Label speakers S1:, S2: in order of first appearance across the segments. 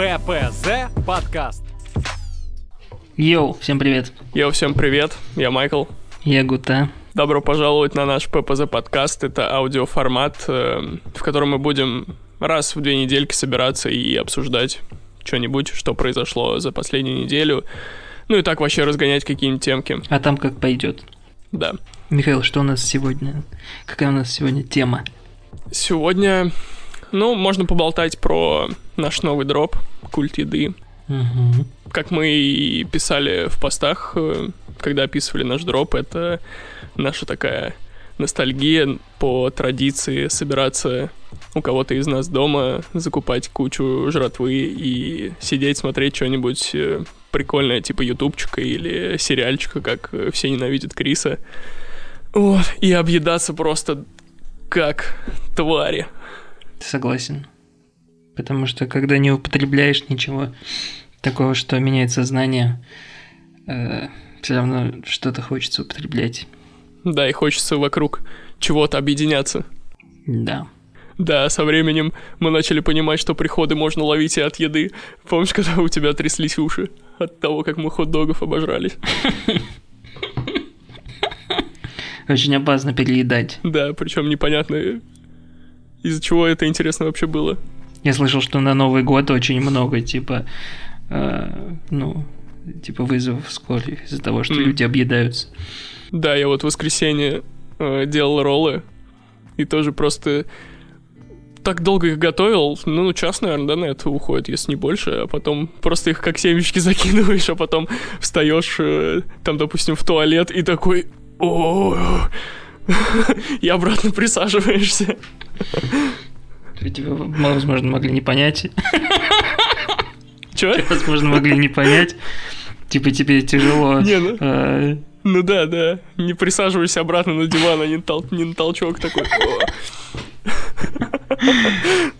S1: ППЗ подкаст.
S2: Йоу, всем привет.
S3: Йоу, всем привет, я Майкл.
S2: Я Гута.
S3: Добро пожаловать на наш ППЗ подкаст. Это аудиоформат, э, в котором мы будем раз в две недельки собираться и обсуждать что-нибудь, что произошло за последнюю неделю. Ну и так вообще разгонять какие-нибудь темки.
S2: А там как пойдет.
S3: Да.
S2: Михаил, что у нас сегодня? Какая у нас сегодня тема?
S3: Сегодня, ну, можно поболтать про наш новый дроп, культ еды.
S2: Угу.
S3: Как мы и писали в постах, э, когда описывали наш дроп, это наша такая ностальгия по традиции собираться у кого-то из нас дома, закупать кучу жратвы и сидеть, смотреть что-нибудь э, прикольное, типа ютубчика или сериальчика, как э, все ненавидят Криса. Вот, и объедаться просто как твари.
S2: Согласен. Потому что когда не употребляешь ничего такого, что меняет сознание, э, все равно что-то хочется употреблять.
S3: Да, и хочется вокруг чего-то объединяться.
S2: Да.
S3: Да, со временем мы начали понимать, что приходы можно ловить и от еды. Помнишь, когда у тебя тряслись уши от того, как мы хот-догов обожрались?
S2: Очень опасно переедать.
S3: Да, причем непонятно, из-за чего это интересно вообще было.
S2: Я слышал, что на Новый год очень много, типа, э, ну, типа вызовов скорой из-за того, что
S3: М.
S2: люди объедаются.
S3: Да, я вот в воскресенье э, делал роллы и тоже просто так долго их готовил, ну, час, наверное, да, на это уходит, если не больше, а потом просто их как семечки закидываешь, а потом встаешь э, там, допустим, в туалет и такой, о и обратно присаживаешься.
S2: Тебя, возможно, могли не понять.
S3: Чё?
S2: Возможно, могли не понять. Типа тебе тяжело.
S3: Не, ну,
S2: э,
S3: ну да, да. Не присаживайся обратно на диван, а не, тол- не на толчок такой.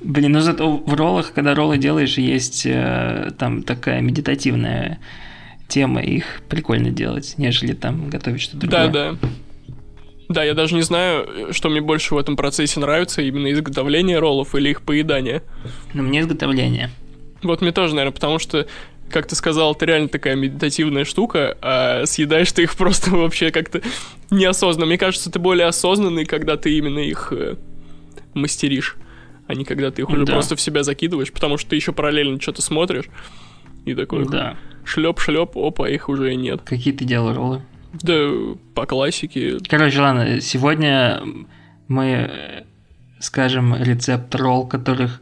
S2: Блин, ну зато в роллах, когда роллы делаешь, есть э, там такая медитативная тема, их прикольно делать, нежели там готовить что-то другое.
S3: да. Да, я даже не знаю, что мне больше в этом процессе нравится, именно изготовление роллов или их поедание.
S2: Но мне изготовление.
S3: Вот мне тоже, наверное, потому что, как ты сказал, это реально такая медитативная штука, а съедаешь ты их просто вообще как-то неосознанно. Мне кажется, ты более осознанный, когда ты именно их э, мастеришь, а не когда ты их уже
S2: Да.
S3: просто в себя закидываешь, потому что ты еще параллельно что-то смотришь, и такой
S2: Да.
S3: шлеп-шлеп, опа, их уже и нет.
S2: Какие ты делал роллы?
S3: Да, по классике,
S2: Короче, ладно, сегодня мы э, скажем рецепт ролл, которых,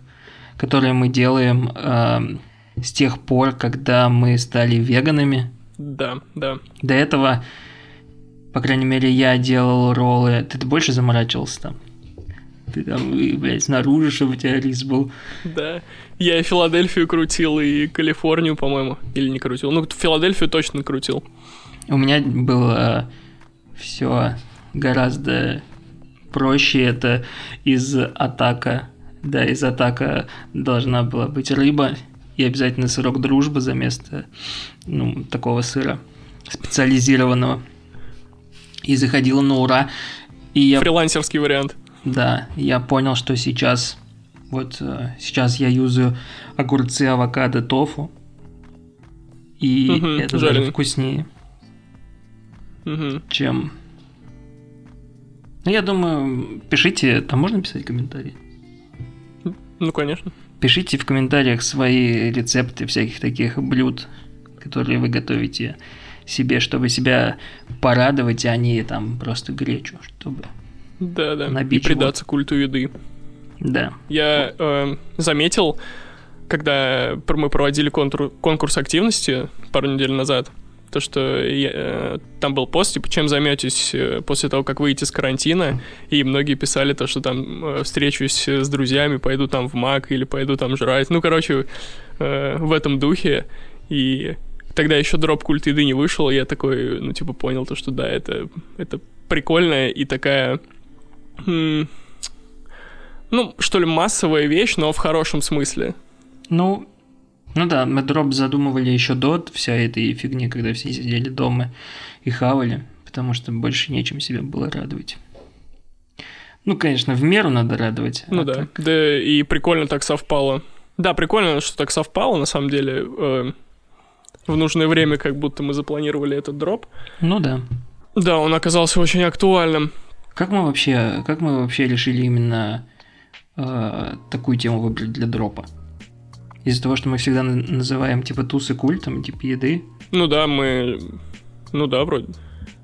S2: которые мы делаем эм, с тех пор, когда мы стали веганами.
S3: да, да.
S2: До этого, по крайней мере, я делал роллы. Ты, ты больше заморачивался там? Ты там, и, блядь, снаружи, чтобы у тебя рис был.
S3: Да. Я и Филадельфию крутил, и Калифорнию, по-моему. Или не крутил. Ну, Филадельфию точно крутил.
S2: У меня было все гораздо проще. Это из атака. Да, из атака должна была быть рыба и обязательно сырок дружбы за место ну, такого сыра специализированного. И заходила на ура. И я
S3: Фрилансерский вариант.
S2: Да, я понял, что сейчас вот э, сейчас я юзаю огурцы, авокадо, тофу. И
S3: Мгм,
S2: это даже
S3: жареный.
S2: вкуснее,
S3: Мгм.
S2: чем... Ну, я думаю, пишите, там можно писать комментарии?
S3: Ну, конечно.
S2: Пишите в комментариях свои рецепты всяких таких блюд, которые вы готовите себе, чтобы себя порадовать, а не там просто гречу, чтобы...
S3: Да, да.
S2: Набить
S3: и предаться культу еды.
S2: Да.
S3: Я э, заметил, когда мы проводили контур- конкурс активности пару недель назад, то, что я, э, там был пост, типа, чем займетесь э, после того, как выйдете с карантина, и многие писали то, что там э, встречусь с друзьями, пойду там в МАК или пойду там жрать. Ну, короче, в этом духе. И тогда еще дроп культ еды не вышел, и я такой, ну, типа, понял то, что да, это, это прикольная и такая... м, ну, что ли, массовая вещь, но в хорошем смысле.
S2: Ну, ну да, мы дроп задумывали еще до всей этой фигни, когда все сидели дома и хавали, потому что больше нечем себя было радовать. Ну, конечно, в меру надо радовать.
S3: Ну
S2: а
S3: да.
S2: так-
S3: Да и прикольно так совпало. Да, прикольно, что так совпало, на самом деле. Э, в нужное время, как будто мы запланировали этот дроп.
S2: Ну да.
S3: Да, он оказался очень актуальным.
S2: Как мы вообще, как мы вообще решили именно э, такую тему выбрать для дропа? Из-за того, что мы всегда на- называем типа тусы культом, типа еды.
S3: Ну да, мы... Ну да, вроде.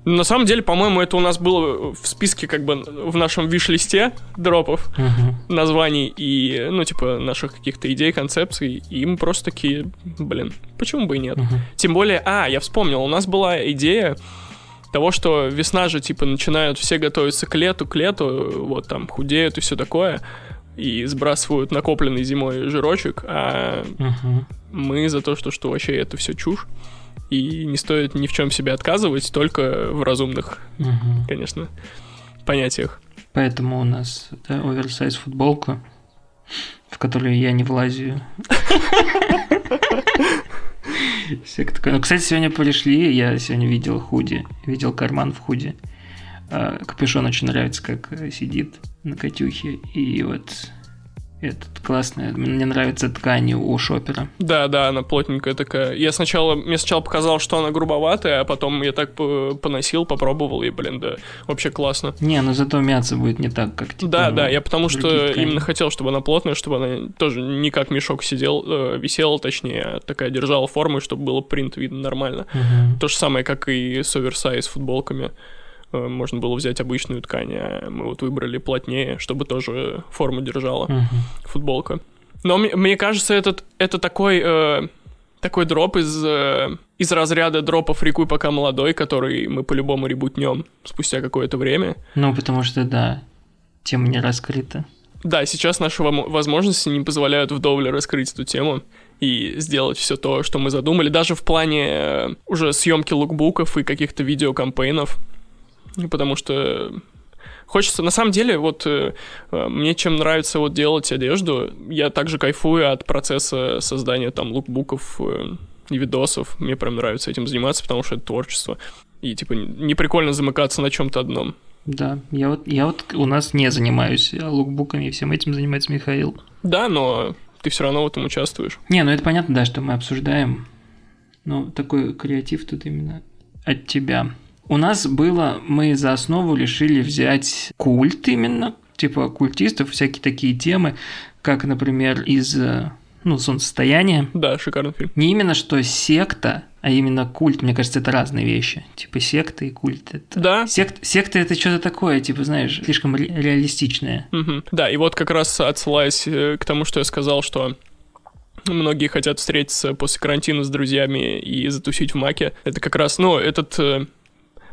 S3: На самом деле, по-моему, это у нас было в списке как бы в нашем виш-листе дропов
S2: Мгм.
S3: названий и, ну, типа, наших каких-то идей, концепций, и мы просто такие, блин, почему бы и нет?
S2: Мгм.
S3: Тем более, а, я вспомнил, у нас была идея того, что весна же, типа, начинают все готовиться к лету, к лету, вот там худеют и все такое, и сбрасывают накопленный зимой жирочек, а
S2: Мгм.
S3: мы за то, что, что вообще это все чушь, и не стоит ни в чем себе отказывать, только в разумных,
S2: Мгм.
S3: конечно, понятиях.
S2: Поэтому у нас да, оверсайз футболка, в которую я не влазю. Всяк такое. Ну, кстати, сегодня пришли, я сегодня видел худи, видел карман в худи. А, Капюшон очень нравится, как э, сидит на Катюхе. И вот этот классная, мне нравится ткань у шопера.
S3: Да, да, она плотненькая такая. Я сначала, мне сначала показалось, что она грубоватая, а потом я так по- поносил, попробовал, и, блин, да, вообще классно.
S2: Не, но зато мяться будет не так, как типа,
S3: Да,
S2: ну,
S3: да, я потому что
S2: ткани.
S3: именно хотел, чтобы она плотная, чтобы она тоже не как мешок сидел, э, висела, точнее, а такая держала форму, чтобы было принт видно нормально.
S2: Мгм.
S3: То же самое, как и с оверсайз футболками. Э, Можно было взять обычную ткань, а мы вот выбрали плотнее, чтобы тоже форму держала
S2: Мгм.
S3: футболка. Но мне, мне кажется, этот, это такой, э, такой дроп из, э, из разряда дропов «Рекуй, пока молодой», который мы по-любому ребутнем спустя какое-то время.
S2: Ну, потому что, да, тема не раскрыта.
S3: Да, сейчас наши возможности не позволяют вдоволь раскрыть эту тему и сделать все то, что мы задумали, даже в плане э, уже съемки лукбуков и каких-то видеокампейнов, потому что хочется, на самом деле, вот э, э, мне чем нравится вот делать одежду, я также кайфую от процесса создания там лукбуков э, и видосов, мне прям нравится этим заниматься, потому что это творчество. И, типа, не прикольно замыкаться на чем-то одном.
S2: Да, я вот, я вот у нас не занимаюсь а лукбуками, и всем этим занимается Михаил.
S3: Да, но ты все равно в этом участвуешь.
S2: Не, ну это понятно, да, что мы обсуждаем. Но такой креатив тут именно от тебя. У нас было, мы за основу решили взять культ именно, типа культистов, всякие такие темы, как, например, из, э, ну, солнцестояния.
S3: Да, шикарный фильм.
S2: Не именно что секта, а именно культ, мне кажется, это разные вещи. Типа секта и культ. Это...
S3: Да.
S2: Сект, секта это что-то такое, типа, знаешь, слишком ре- реалистичное.
S3: Мгм. Да, и вот как раз отсылаясь э, к тому, что я сказал, что многие хотят встретиться после карантина с друзьями и затусить в маке. Это как раз, ну, этот э,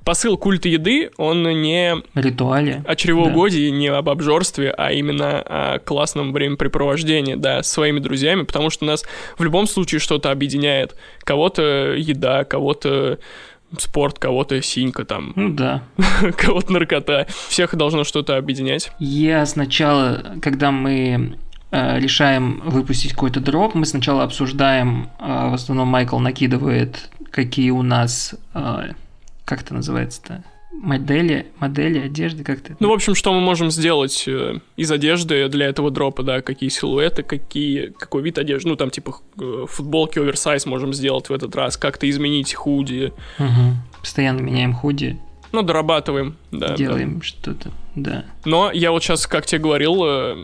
S3: посыл культа еды, он не
S2: Ритуале.
S3: о чревоугодии, не об обжорстве, а именно о классном времяпрепровождении, да, с своими друзьями, потому что нас в любом случае что-то объединяет. Кого-то еда, кого-то спорт, кого-то синька там,
S2: Ну да.
S3: кого-то наркота. Всех должно что-то объединять.
S2: Я сначала, когда мы э, решаем выпустить какой-то дроп, мы сначала обсуждаем, э, в основном Майкл накидывает, какие у нас, э, как это называется-то, модели, модели одежды, как-то.
S3: Ну, в общем, что мы можем сделать э, из одежды для этого дропа, да, какие силуэты, какие, какой вид одежды, ну, там, типа, э, футболки оверсайз можем сделать в этот раз, как-то изменить худи,
S2: Мгм. Постоянно меняем худи,
S3: ну, дорабатываем, да. да.
S2: делаем что-то, да.
S3: Но я вот сейчас, как тебе говорил, э,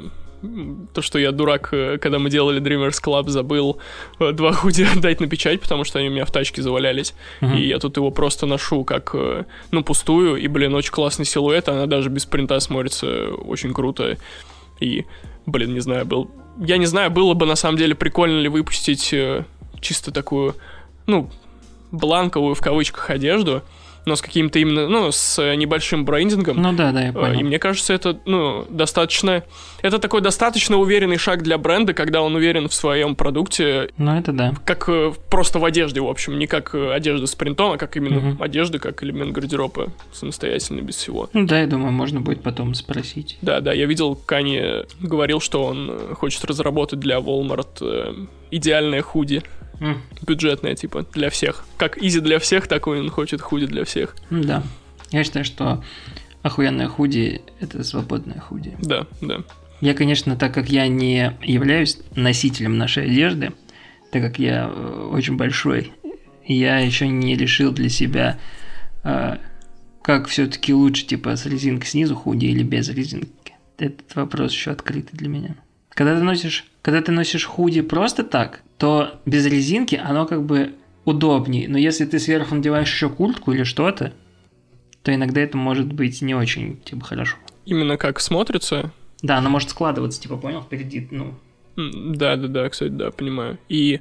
S3: то, что я дурак, э, когда мы делали Dreamers Club, забыл э, два худи отдать на печать, потому что они у меня в тачке завалялись.
S2: Мгм.
S3: И я тут его просто ношу как, э, ну, пустую, и, блин, очень классный силуэт, она даже без принта смотрится очень круто. И, блин, не знаю, был... Я не знаю, было бы на самом деле прикольно ли выпустить чисто такую, ну, бланковую в кавычках одежду, но с каким-то именно, ну, с небольшим брендингом.
S2: Ну да, да, я
S3: Э,
S2: понял.
S3: И мне кажется, это, ну, достаточно... Это такой достаточно уверенный шаг для бренда, когда он уверен в своем продукте,
S2: Ну это да.
S3: как э, просто в одежде, в общем, не как э, одежда с принтом, а как именно
S2: Мгм.
S3: одежда, как элемент гардероба, самостоятельно, без всего.
S2: Ну да, я думаю, можно будет потом спросить.
S3: Да, да, я видел, Кани говорил, что он хочет разработать для Walmart идеальное худи,
S2: М,
S3: бюджетное, типа, для всех. Как изи для всех, так он хочет худи для всех.
S2: Да. Я считаю, что охуенное худи – это свободное худи.
S3: Да, да.
S2: Я, конечно, так как я не являюсь носителем нашей одежды, так как я э, очень большой, я еще не решил для себя, э, как все-таки лучше, типа, с резинкой снизу худи или без резинки. Этот вопрос еще открытый для меня. Когда ты носишь, когда ты носишь худи просто так, то без резинки оно как бы удобнее. Но если ты сверху надеваешь еще куртку или что-то, то иногда это может быть не очень, типа, хорошо.
S3: Именно как смотрится?
S2: Да, оно может складываться, типа, понял, впереди, ну.
S3: Да, да, да, кстати, да, понимаю. И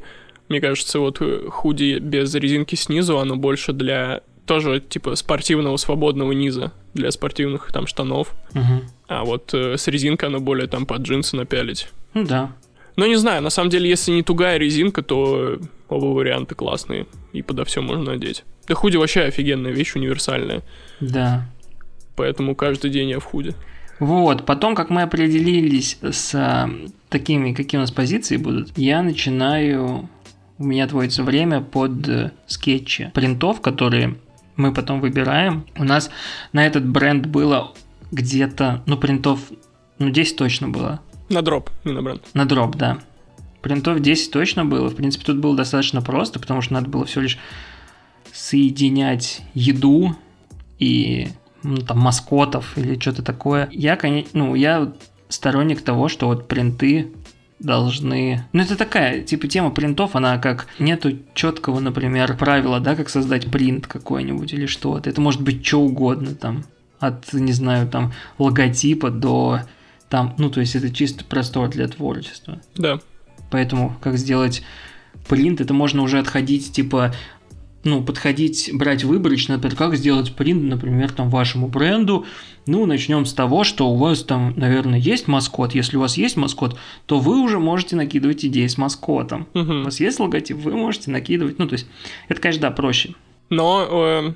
S3: мне кажется, вот э, худи без резинки снизу, оно больше для тоже типа спортивного свободного низа для спортивных там штанов.
S2: Угу.
S3: А вот э, с резинкой оно более там под джинсы напялить.
S2: Ну да.
S3: Но не знаю, на самом деле, если не тугая резинка, то оба варианта классные. И подо все можно надеть. Да худи вообще офигенная вещь, универсальная.
S2: Да.
S3: Поэтому каждый день я в худи.
S2: Вот, потом, как мы определились с а, такими, какие у нас позиции будут, я начинаю, у меня отводится время под э, скетчи принтов, которые мы потом выбираем. У нас на этот бренд было где-то, ну, принтов, ну, 10 точно было.
S3: На дроп, не на бренд.
S2: На дроп, да. Принтов 10 точно было. В принципе, тут было достаточно просто, потому что надо было всего лишь соединять еду и ну, там, маскотов или что-то такое. Я, конечно, ну, я сторонник того, что вот принты должны... Ну, это такая, типа, тема принтов, она как... Нету четкого, например, правила, да, как создать принт какой-нибудь или что-то. Это может быть что угодно, там, от, не знаю, там, логотипа до... Там, ну, то есть это чисто простор для творчества.
S3: Да.
S2: Поэтому как сделать принт, это можно уже отходить, типа, ну, подходить, брать выборочно, например, как сделать принт, например, там, вашему бренду. Ну, начнем с того, что у вас там, наверное, есть маскот. Если у вас есть маскот, то вы уже можете накидывать идеи с маскотом.
S3: Угу.
S2: У вас есть логотип, вы можете накидывать. Ну, то есть, это, конечно, да, проще.
S3: Но э,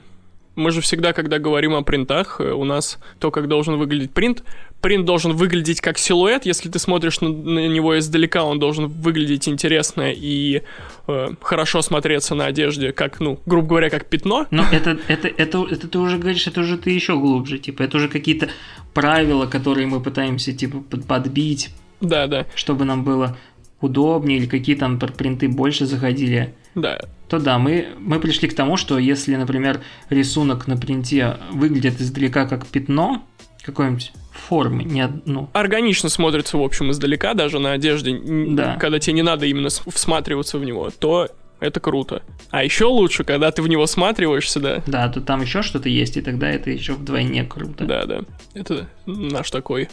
S3: мы же всегда, когда говорим о принтах, э, у нас то, как должен выглядеть принт, принт должен выглядеть как силуэт. Если ты смотришь на, на него издалека, он должен выглядеть интересно и э, хорошо смотреться на одежде, как, ну, грубо говоря, как пятно.
S2: Но это, это, это, это ты уже говоришь, это уже ты еще глубже, типа, это уже какие-то правила, которые мы пытаемся, типа, подбить.
S3: Да, да.
S2: Чтобы нам было удобнее, или какие там принты больше заходили.
S3: Да.
S2: То да, мы, мы пришли к тому, что если, например, рисунок на принте выглядит издалека как пятно, какой-нибудь формы, не ну.
S3: Органично смотрится, в общем, издалека, даже на одежде,
S2: да.
S3: когда тебе не надо именно всматриваться в него, то это круто. А еще лучше, когда ты в него всматриваешься, да.
S2: Да, то там еще что-то есть, и тогда это еще вдвойне круто.
S3: Да, да. Это наш такой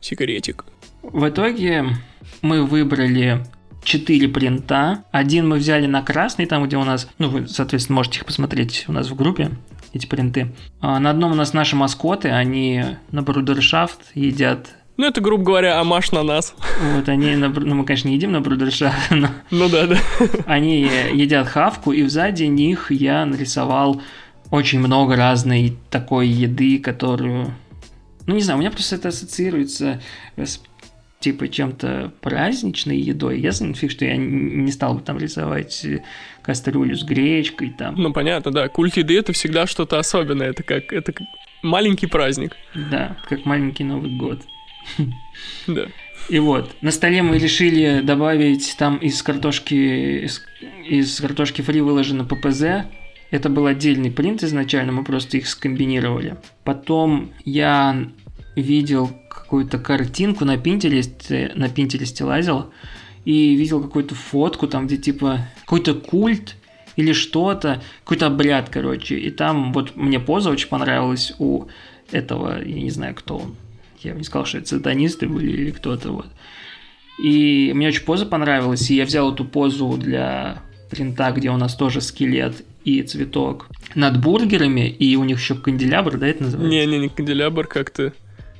S3: секретик.
S2: В итоге мы выбрали четыре принта. Один мы взяли на красный, там, где у нас, ну, вы, соответственно, можете их посмотреть у нас в группе, эти принты. А на одном у нас наши маскоты, они на брудершафт едят
S3: ну, это, грубо говоря, амаш на нас.
S2: Вот они, на, ну, мы, конечно, не едим на брудершафт, но...
S3: Ну да, да.
S2: Они едят хавку, и сзади них я нарисовал очень много разной такой еды, которую... Ну, не знаю, у меня просто это ассоциируется с типа чем-то праздничной едой, ясно фиг, что я не стал бы там рисовать кастрюлю с гречкой там.
S3: Ну понятно, да. Культ еды это всегда что-то особенное, это как это как маленький праздник.
S2: Да, как маленький Новый год.
S3: Да.
S2: И вот, на столе мы решили добавить там из картошки, из, из картошки фри выложено ППЗ. Это был отдельный принт изначально, мы просто их скомбинировали. Потом я видел какую-то картинку на Пинтересте, на Пинтересте лазил, и видел какую-то фотку там, где типа какой-то культ или что-то, какой-то обряд, короче. И там вот мне поза очень понравилась у этого, я не знаю, кто он. Я бы не сказал, что это сатанисты были или кто-то вот. И мне очень поза понравилась, и я взял эту позу для принта, где у нас тоже скелет и цветок над бургерами, и у них еще канделябр, да, это называется?
S3: Не-не, не канделябр как-то.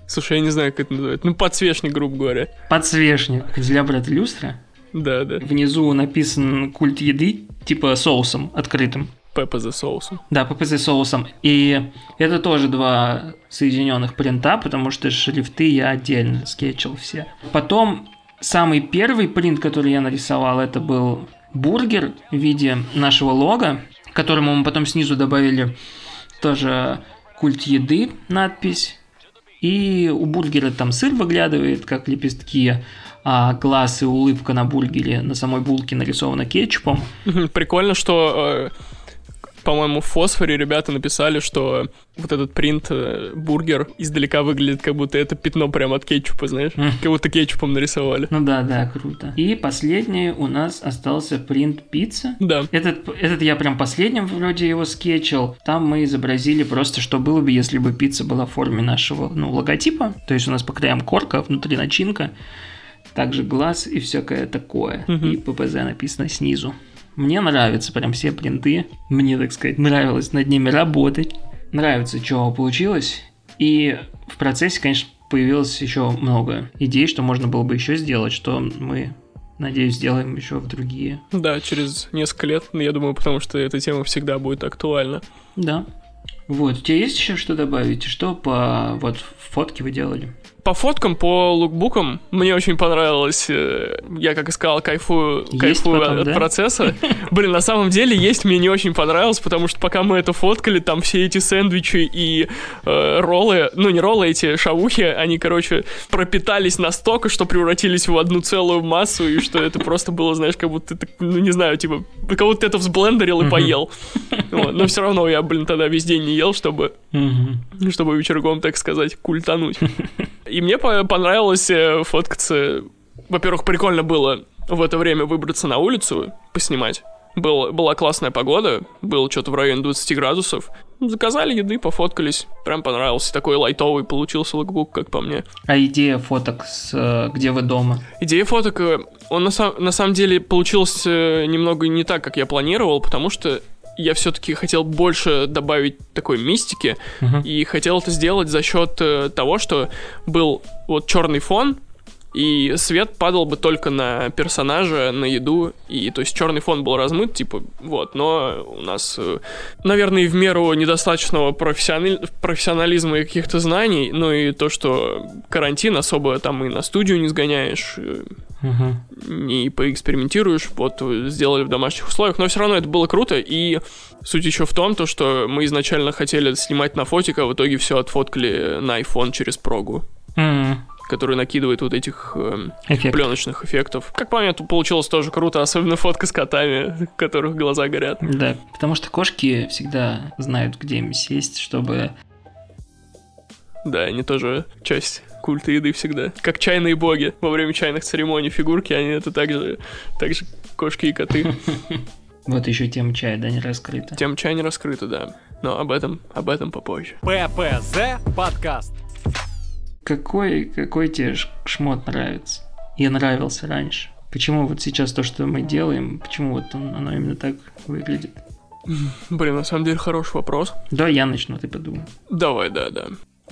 S3: Слушай, я не знаю, как это называется. Ну, подсвечник, грубо говоря.
S2: Подсвечник. Канделябр это люстра?
S3: Да, да.
S2: Внизу написан культ еды, типа соусом открытым.
S3: ППЗ соусом.
S2: Да, ППЗ соусом. И это тоже два соединенных принта, потому что шрифты я отдельно скетчил все. Потом самый первый принт, который я нарисовал, это был бургер в виде нашего лога, которому мы потом снизу добавили тоже культ еды надпись И у бургера там сыр выглядывает, как лепестки, а глаз и улыбка на бургере, на самой булке нарисована кетчупом.
S3: Прикольно, что э, по-моему, в фосфоре ребята написали, что вот этот принт э, бургер издалека выглядит, как будто это пятно прямо от кетчупа, знаешь?
S2: Мгм.
S3: Как будто кетчупом нарисовали.
S2: Ну да, да, круто. И последний у нас остался принт пицца.
S3: Да.
S2: Этот, этот я прям последним вроде его скетчил. Там мы изобразили просто, что было бы, если бы пицца была в форме нашего ну, логотипа. То есть у нас по краям корка, внутри начинка. Также глаз и всякое такое.
S3: Мгм.
S2: И ППЗ написано снизу. Мне нравятся прям все принты. Мне, так сказать, нравилось над ними работать. Нравится, что получилось. И в процессе, конечно, появилось еще много идей, что можно было бы еще сделать, что мы, надеюсь, сделаем еще в другие.
S3: Да, через несколько лет, я думаю, потому что эта тема всегда будет актуальна.
S2: Да. Вот, у тебя есть еще что добавить? Что по вот фотке вы делали?
S3: По фоткам, по лукбукам мне очень понравилось. э, Я, как и сказал, кайфую,
S2: Есть
S3: кайфую
S2: потом,
S3: от
S2: да?
S3: процесса. Блин, на самом деле есть мне не очень понравилось, потому что пока мы это фоткали, там все эти сэндвичи и э, роллы, ну не роллы, эти шавухи, они, короче, пропитались настолько, что превратились в одну целую массу, и что это просто было, знаешь, как будто ты, ну не знаю, типа, как будто ты это взблендерил и поел. Но все равно я, блин, тогда весь день не ел, чтобы чтобы вечерком, так сказать, культануть. И мне по- понравилось э, фоткаться. Во-первых, прикольно было в это время выбраться на улицу, поснимать. Был, была классная погода, было что-то в районе 20 градусов. Заказали еды, пофоткались. Прям понравился. Такой лайтовый получился лукбук, как по мне.
S2: А идея фоток с э, где вы дома?
S3: Идея фоток, э, он на, сам- на самом деле получилась э, немного не так, как я планировал, потому что я все-таки хотел больше добавить такой мистики,
S2: Мгм.
S3: и хотел это сделать за счет э, того, что был вот черный фон, и свет падал бы только на персонажа, на еду, и то есть черный фон был размыт, типа, вот, но у нас, э, наверное, в меру недостаточного профессиональ- профессионализма и каких-то знаний, ну и то, что карантин особо там и на студию не сгоняешь, э, не поэкспериментируешь, вот сделали в домашних условиях, но все равно это было круто, и суть еще в том, то, что мы изначально хотели снимать на фотик, а в итоге все отфоткали на iPhone через прогу,
S2: М,
S3: который накидывает вот этих эм,
S2: Эффект.
S3: пленочных эффектов. Как по мне, тут получилось тоже круто, особенно фотка с котами, у которых глаза горят.
S2: Да, потому что кошки всегда знают, где им сесть, чтобы...
S3: Да, они тоже часть культа еды всегда. Как чайные боги. Во время чайных церемоний фигурки, они это также, также кошки и коты.
S2: Вот еще тема чая, да, не раскрыта.
S3: Тема чая не раскрыта, да. Но об этом, об этом попозже.
S1: ППЗ подкаст.
S2: Какой, какой тебе шмот нравится? И нравился раньше? Почему вот сейчас то, что мы делаем, почему вот он- оно именно так выглядит?
S3: Блин, на самом деле хороший вопрос.
S2: Да, я начну, ты подумай.
S3: Давай, да, да.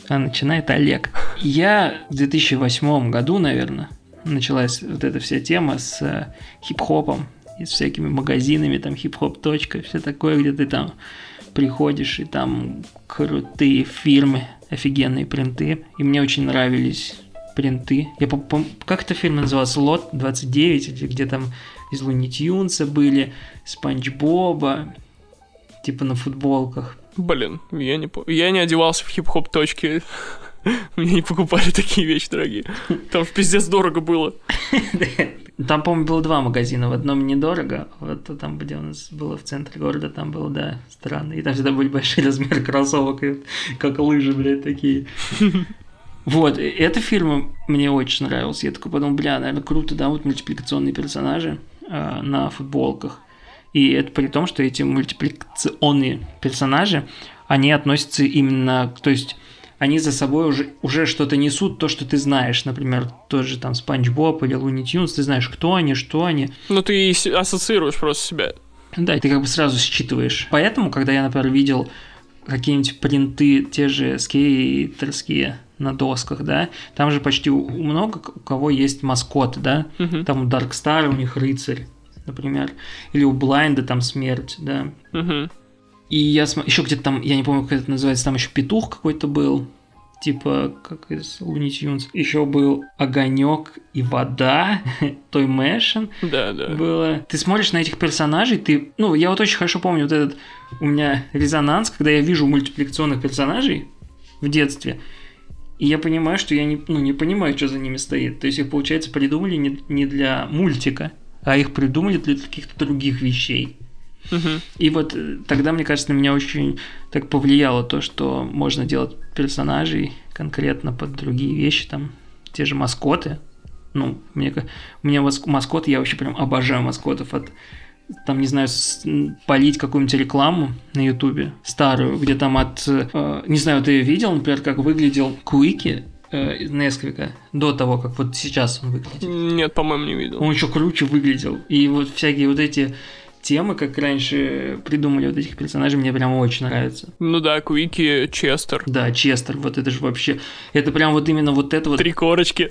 S2: А начинает Олег. Я в 2008 году, наверное, началась вот эта вся тема с э, хип-хопом и с всякими магазинами, там хип-хоп точка, все такое, где ты там приходишь и там крутые фирмы, офигенные принты. И мне очень нравились принты. Я как эта фирма называлась? Лот 29, или где там из Луни Тюнса были, Спанч Боба, типа на футболках.
S3: Блин, я не, я не одевался в хип-хоп точки. Мне не покупали такие вещи дорогие. Там в пиздец дорого было.
S2: Там, по-моему, было два магазина. В одном недорого, а вот там, где у нас было в центре города, там было, да, странно. И там всегда были большие размеры кроссовок, и как лыжи, блядь, такие. Вот, эта фирма мне очень нравилась. Я такой подумал, бля, наверное, круто, да, вот мультипликационные персонажи а, на футболках. И это при том, что эти мультипликационные персонажи, они относятся именно, то есть они за собой уже, уже что-то несут, то, что ты знаешь. Например, тот же там Спанч Боб или Луни Тюнс, ты знаешь, кто они, что они.
S3: Ну, ты ассоциируешь просто себя.
S2: Да, и ты как бы сразу считываешь. Поэтому, когда я, например, видел какие-нибудь принты, те же скейтерские на досках, да, там же почти у много у кого есть маскот, да,
S3: Мгм.
S2: там у Даркстара у них рыцарь, например, или у Блайнда там смерть, да.
S3: Мгм.
S2: И я еще где-то там, я не помню, как это называется, там еще петух какой-то был, типа, как из Луни Тюнс. Еще был огонек и вода, Той Мэшин
S3: Да, да.
S2: было. Ты смотришь на этих персонажей, ты... Ну, я вот очень хорошо помню вот этот у меня резонанс, когда я вижу мультипликационных персонажей в детстве, И я понимаю, что я не, ну, не понимаю, что за ними стоит. То есть их, получается, придумали не, не для мультика, а их придумали для каких-то других вещей. И вот э, тогда, мне кажется, на меня очень так повлияло то, что можно делать персонажей конкретно под другие вещи, там, те же маскоты. Ну, мне, у меня мас- маскоты, я вообще прям обожаю маскотов от там, не знаю, полить какую-нибудь рекламу на Ютубе старую, где там от, э, не знаю, ты видел, например, как выглядел Куики э, Несквика до того, как вот сейчас он выглядит.
S3: Нет, по-моему, не видел.
S2: Он еще круче выглядел. И вот всякие вот эти темы, как раньше придумали вот этих персонажей, мне прям очень нравится.
S3: Ну да, Куики, Честер.
S2: Да, Честер, вот это же вообще... Это прям вот именно вот это вот...
S3: Три корочки.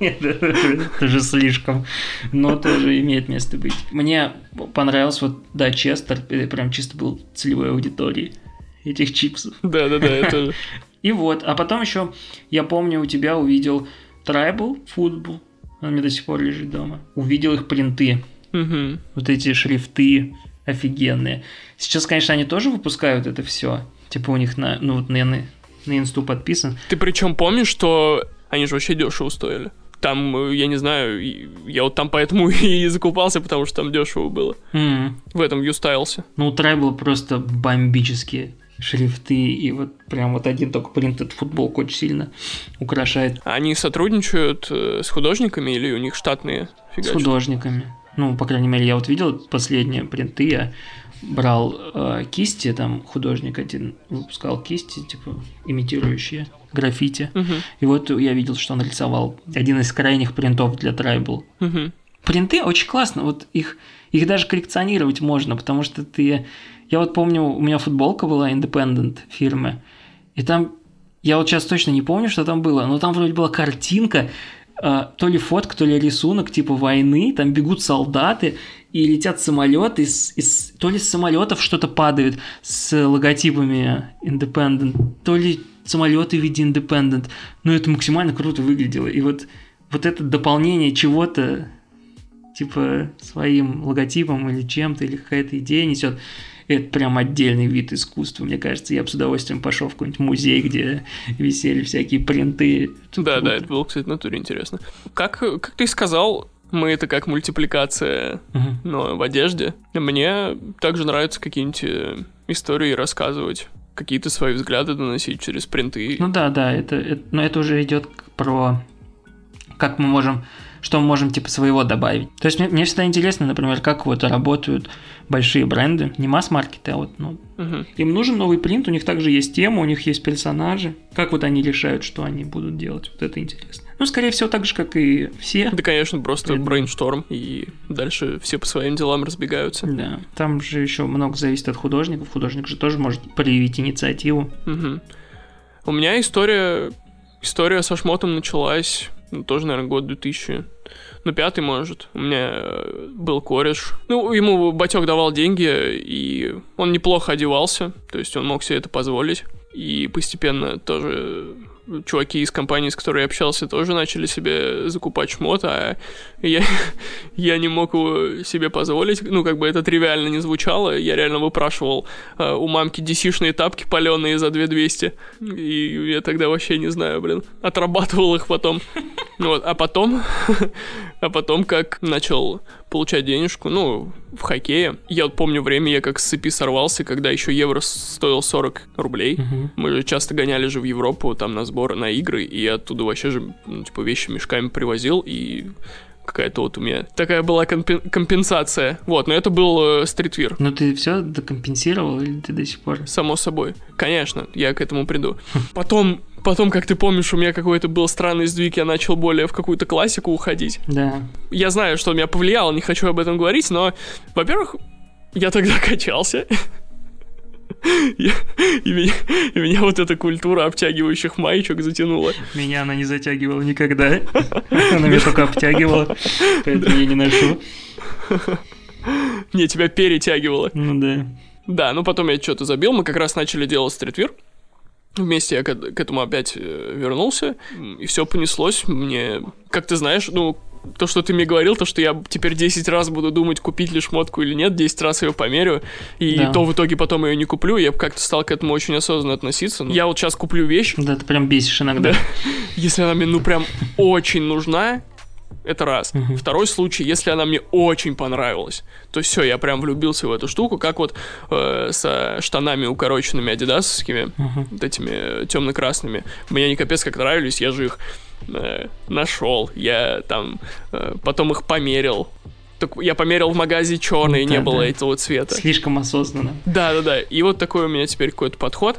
S2: Нет, это же слишком. Но тоже имеет место быть. Мне понравился вот, да, Честер, это прям чисто был целевой аудитории этих чипсов.
S3: Да-да-да, это...
S2: И вот, а потом еще, я помню, у тебя увидел Tribal футбол, он меня до сих пор лежит дома. Увидел их принты,
S3: Мгм.
S2: вот эти шрифты офигенные. Сейчас, конечно, они тоже выпускают это все. Типа у них на, ну вот на, на, на инсту подписан.
S3: Ты причем помнишь, что они же вообще дешево стоили? Там, э, я не знаю, я вот там поэтому и закупался, потому что там дешево было.
S2: М.
S3: В этом Юстайлсе.
S2: Ну, у Tribal просто бомбические шрифты, и вот прям вот один только принт этот футболку очень сильно украшает
S3: Они сотрудничают э, с художниками или у них штатные
S2: с
S3: фигачи?
S2: художниками. Ну, по крайней мере, я вот видел последние принты, я брал э, кисти, там художник один выпускал кисти, типа, имитирующие граффити.
S3: Мгм,
S2: И вот я видел, что он рисовал один из крайних принтов для Tribal.
S3: мгм.
S2: Принты очень классно, вот их, их даже коллекционировать можно, потому что ты... Я вот помню, у меня футболка была Independent фирмы, и там... Я вот сейчас точно не помню, что там было, но там вроде была картинка, то ли фотка, то ли рисунок типа войны, там бегут солдаты, и летят самолеты, из, из- то ли с самолетов что-то падает с логотипами Independent, то ли самолеты в виде Independent. Но это максимально круто выглядело. И вот, вот это дополнение чего-то, типа своим логотипом или чем-то, или какая-то идея несет, это прям отдельный вид искусства, мне кажется. Я бы с удовольствием пошел в какой-нибудь музей, где висели всякие принты. Это
S3: Да,
S2: круто.
S3: да, это было, кстати, в натуре интересно. Как, как ты сказал, мы это как мультипликация,
S2: Мгм.
S3: но в одежде. Мне также нравится какие-нибудь э, истории рассказывать, какие-то свои взгляды доносить через принты.
S2: Ну да, да, это, это- но это уже идет про как мы можем, что мы можем типа своего добавить. То есть мне, мне всегда интересно, например, как вот работают большие бренды, не масс-маркеты, а вот, ну,
S3: Мгм.
S2: им нужен новый принт, у них также есть тема, у них есть персонажи. Как вот они решают, что они будут делать, вот это интересно. Ну, скорее всего, так же, как и все.
S3: Да, конечно, просто
S2: Придумать.
S3: brainstorm, и дальше все по своим делам разбегаются.
S2: Да, там же еще много зависит от художников. Художник же тоже может проявить инициативу.
S3: Мгм. У меня история, история со шмотом началась, ну, тоже, наверное, год 2000, ну, пятый, может. У меня э, был кореш. Ну, ему батек давал деньги, и он неплохо одевался, то есть он мог себе это позволить. И постепенно тоже чуваки из компании, с которой я общался, тоже начали себе закупать шмот, а я, я не мог его себе позволить. Ну, как бы это тривиально не звучало. Я реально выпрашивал э, у мамки DC-шные тапки паленые за 2200. И я тогда вообще не знаю, блин. Отрабатывал их потом. Вот, а потом, а потом как начал получать денежку, ну, в хоккее. Я вот помню время, я как с цепи сорвался, когда еще евро стоил 40 рублей. Мы же часто гоняли же в Европу, там, на сборы, на игры, и я оттуда вообще же, ну, типа, вещи мешками привозил, и какая-то вот у меня такая была компен- компенсация. Вот, но это был э, стритвир.
S2: Но ты все докомпенсировал или ты до сих пор?
S3: Само собой. Конечно, я к этому приду. Потом, потом, как ты помнишь, у меня какой-то был странный сдвиг, я начал более в какую-то классику уходить.
S2: Да.
S3: Я знаю, что меня повлияло, не хочу об этом говорить, но, во-первых, я тогда качался. Я- И меня, и меня вот эта культура обтягивающих маечек затянула.
S2: Меня она не затягивала никогда. Она меня только обтягивала. Поэтому я не ношу.
S3: Не, тебя перетягивало.
S2: Ну да.
S3: Да, ну потом я что-то забил, мы как раз начали делать стритвир. Вместе я к, к этому опять э, вернулся, и все понеслось. Мне, как ты знаешь, ну, то, что ты мне говорил, то, что я теперь 10 раз буду думать, купить ли шмотку или нет, 10 раз ее померю, и
S2: Да.
S3: то в итоге потом ее не куплю, я как-то стал к этому очень осознанно относиться. Я вот сейчас куплю вещь,
S2: Да, ты прям бесишь иногда.
S3: Да. если она мне, ну, прям очень нужна, это раз.
S2: Мгм.
S3: Второй случай, если она мне очень понравилась, то все, я прям влюбился в эту штуку, как вот э, со штанами укороченными адидасовскими,
S2: Мгм.
S3: вот этими темно-красными. Мне они капец как нравились, я же их э, нашел, я там э, потом их померил. Так я померил в магазе черные, не
S2: Да,
S3: было
S2: да.
S3: этого цвета.
S2: Слишком осознанно.
S3: Да, да, да. И вот такой у меня теперь какой-то подход.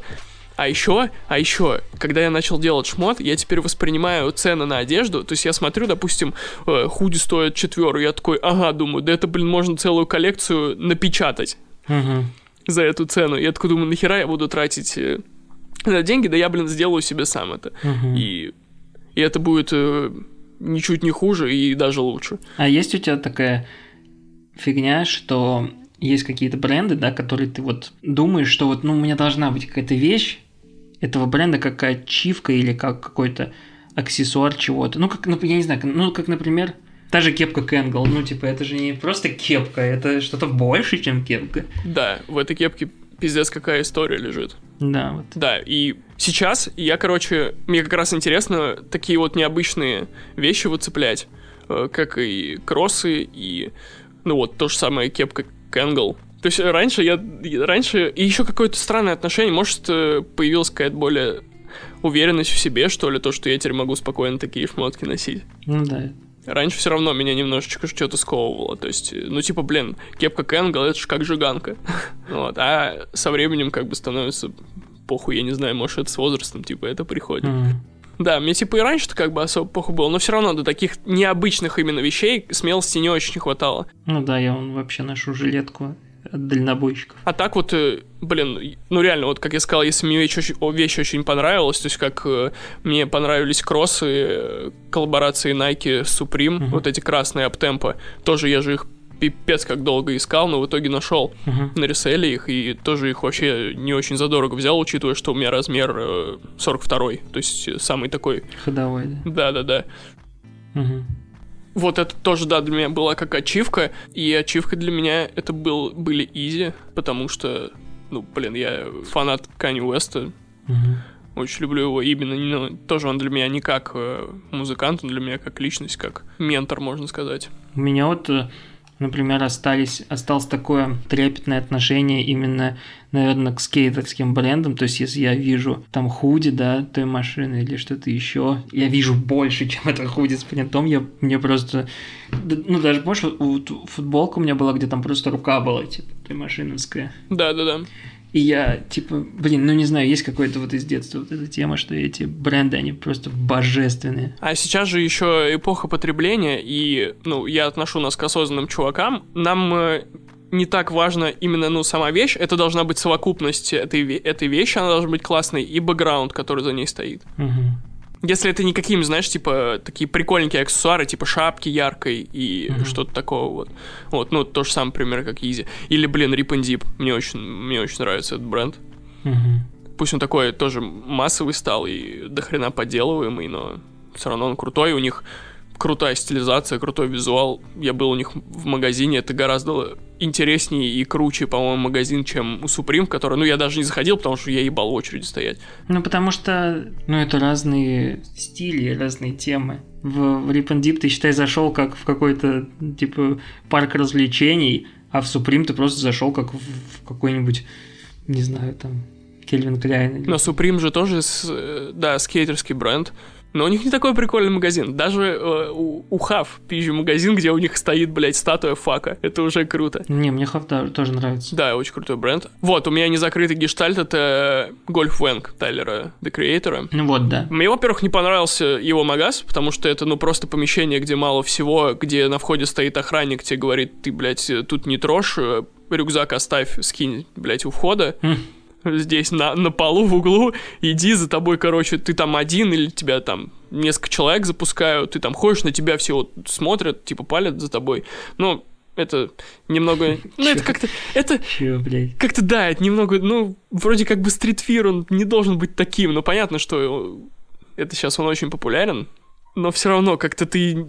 S3: А еще, а еще, когда я начал делать шмот, я теперь воспринимаю цены на одежду. То есть я смотрю, допустим, э, худи стоят четверу, я такой, ага, думаю, да это, блин, можно целую коллекцию напечатать
S2: Мгм.
S3: за эту цену. Я такой думаю, нахера я буду тратить э, на деньги, да я, блин, сделаю себе сам это.
S2: Мгм.
S3: И, и это будет э, ничуть не хуже и даже лучше.
S2: А есть у тебя такая фигня, что есть какие-то бренды, да, которые ты вот думаешь, что вот, ну, у меня должна быть какая-то вещь этого бренда, как ачивка или как какой-то аксессуар чего-то. Ну, как, ну, я не знаю, ну, как, например, та же кепка Кэнгл. Ну, типа, это же не просто кепка, это что-то больше, чем кепка.
S3: Да, в этой кепке пиздец какая история лежит.
S2: Да, вот.
S3: Да, и сейчас я, короче, мне как раз интересно такие вот необычные вещи выцеплять, э, как и кроссы, и, ну вот, то же самое кепка Кэнгл. То есть раньше я, раньше, и еще какое-то странное отношение, может, э, появилась какая-то более уверенность в себе, что ли, то, что я теперь могу спокойно такие шмотки носить.
S2: Ну да.
S3: Раньше все равно меня немножечко что-то сковывало. То есть, э, ну, типа, блин, кепка Кэнгл, это же как жиганка. Вот. А со временем как бы становится похуй, я не знаю, может, это с возрастом, типа, это приходит.
S2: М.
S3: Да, мне типа и раньше-то как бы особо похуй было, но все равно до таких необычных именно вещей смелости не очень хватало.
S2: Ну да, я вон вообще ношу жилетку от дальнобойщиков.
S3: А так вот, э, блин, ну реально, вот как я сказал, если мне вещь очень, вещь очень понравилась, то есть как э, мне понравились кроссы, э, коллаборации Nike Supreme,
S2: Мгм.
S3: вот эти красные аптемпо, тоже я же их пипец как долго искал, но в итоге нашел
S2: Мгм.
S3: на реселе их и тоже их вообще не очень задорого взял, учитывая, что у меня размер э, 42 то есть э, самый такой,
S2: Ходовой, да.
S3: да-да-да.
S2: Мгм.
S3: Вот это тоже, да, для меня была как ачивка, и ачивка для меня это был, были изи, потому что, ну, блин, я фанат Кани Уэста,
S2: Мгм.
S3: очень люблю его именно, ну, тоже он для меня не как э, музыкант, он для меня как личность, как ментор, можно сказать.
S2: У меня вот, э, например, остались, осталось такое трепетное отношение именно, наверное, к скейтерским брендам. То есть, если я вижу там худи, да, той машины или что-то еще, я вижу больше, чем это худи с принтом, я, мне просто... Ну, даже, ту- футболка у меня была, где там просто рука была, типа, той машиновская.
S3: Да-да-да.
S2: И я, типа, блин, ну не знаю, есть какой-то вот из детства вот эта тема, что эти бренды, они просто божественные.
S3: А сейчас же еще эпоха потребления, и, ну, я отношу нас к осознанным чувакам. Нам э, не так важно именно, ну, сама вещь, это должна быть совокупность этой, этой вещи, она должна быть классной, и бэкграунд, который за ней стоит.
S2: Мгм.
S3: Если это не какие-нибудь, знаешь, типа, такие прикольненькие аксессуары, типа шапки яркой и
S2: Мгм.
S3: что-то такого вот. Вот, ну, то же самое, пример, как Изи. Или, блин, Rip and Dip. Мне очень, мне очень нравится этот бренд.
S2: Мгм.
S3: Пусть он такой тоже массовый стал и дохрена подделываемый, но все равно он крутой, у них крутая стилизация, крутой визуал. Я был у них в магазине, это гораздо интереснее и круче, по-моему, магазин, чем у Supreme, в который, ну, я даже не заходил, потому что я ебал в очереди стоять.
S2: Ну, потому что, ну, это разные стили, разные темы. В, в Rip and Dip ты, считай, зашел как в какой-то, типа, парк развлечений, а в Supreme ты просто зашел как в, в какой-нибудь, не знаю, там, Кельвин Кляйн. или-
S3: Но Supreme же тоже, с, э, да, скейтерский бренд. Но у них не такой прикольный магазин. Даже э, у, у Хав пизжий магазин, где у них стоит, блядь, статуя фака. Это уже круто.
S2: Не, мне Хав да- тоже нравится.
S3: Да, очень крутой бренд. Вот, у меня незакрытый гештальт, это Гольф Вэнг Тайлера, The Creator.
S2: Ну вот, да.
S3: Мне, во-первых, не понравился его магаз, потому что это, ну, просто помещение, где мало всего, где на входе стоит охранник, тебе говорит, ты, блядь, тут не трожь, э, рюкзак оставь, скинь, блядь, у входа.
S2: Хм.
S3: Здесь на, на полу в углу, иди за тобой, короче, ты там один или тебя там несколько человек запускают, ты там ходишь, на тебя все вот смотрят, типа палят за тобой. Ну, это немного... Ну, это как-то... Это как-то, да, это немного, ну, вроде как бы стритфир, он не должен быть таким, но понятно, что это сейчас он очень популярен, но все равно как-то ты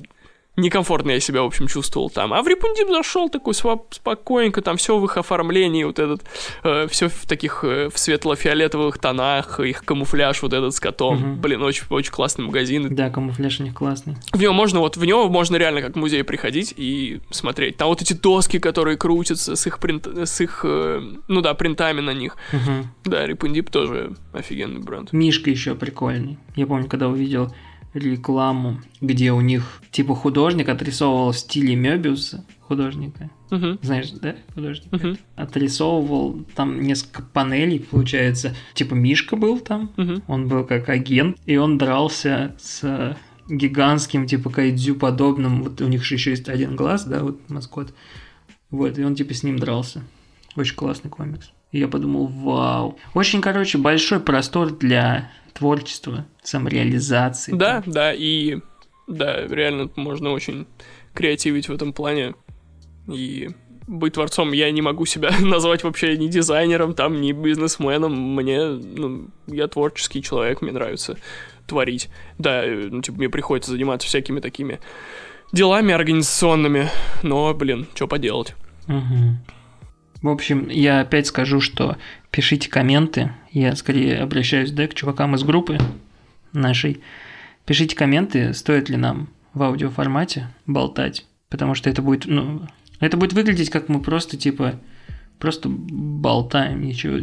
S3: некомфортно я себя, в общем, чувствовал там. А в Репундип зашел такой спокойненько, там все в их оформлении, вот этот, э, все в таких э, в светло-фиолетовых тонах, их камуфляж вот этот с котом. Угу. Блин, очень, очень классный магазин.
S2: Да, камуфляж у них классный.
S3: В него можно, вот в него можно реально как в музей приходить и смотреть. Там вот эти доски, которые крутятся с их, принт, с их э, ну да, принтами на них.
S2: Угу.
S3: Да, Репундип тоже офигенный бренд.
S2: Мишка еще прикольный. Я помню, когда увидел рекламу, где у них типа художник отрисовывал в стиле Мебиуса художника.
S3: Uh-huh.
S2: Знаешь, да, художник?
S3: Uh-huh.
S2: Отрисовывал там несколько панелей, получается. Типа Мишка был там,
S3: uh-huh.
S2: он был как агент, и он дрался с гигантским, типа кайдзю подобным. Вот у них же еще есть один глаз, да, вот маскот. Вот, и он типа с ним дрался. Очень классный комикс. И я подумал, вау. Очень, короче, большой простор для творчества, самореализации.
S3: Да, да, и да, реально можно очень креативить в этом плане. И быть творцом я не могу себя назвать вообще ни дизайнером, там, ни бизнесменом. Мне, ну, я творческий человек, мне нравится творить. Да, ну, типа, мне приходится заниматься всякими такими делами организационными, но, блин, что поделать.
S2: Угу. В общем, я опять скажу, что пишите комменты. Я скорее обращаюсь да, к чувакам из группы нашей. Пишите комменты, стоит ли нам в аудиоформате болтать. Потому что это будет, ну, это будет выглядеть, как мы просто типа просто болтаем, ничего.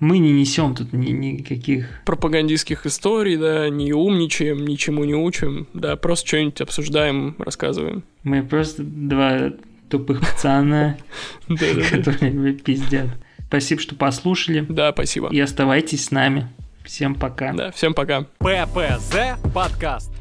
S2: Мы не несем тут ни, никаких
S3: пропагандистских историй, да, не умничаем, ничему не учим, да, просто что-нибудь обсуждаем, рассказываем.
S2: Мы просто два тупых пацана, которые пиздят. Спасибо, что послушали.
S3: Да, спасибо.
S2: И оставайтесь с нами. Всем пока.
S3: Да, всем пока.
S1: ППЗ подкаст.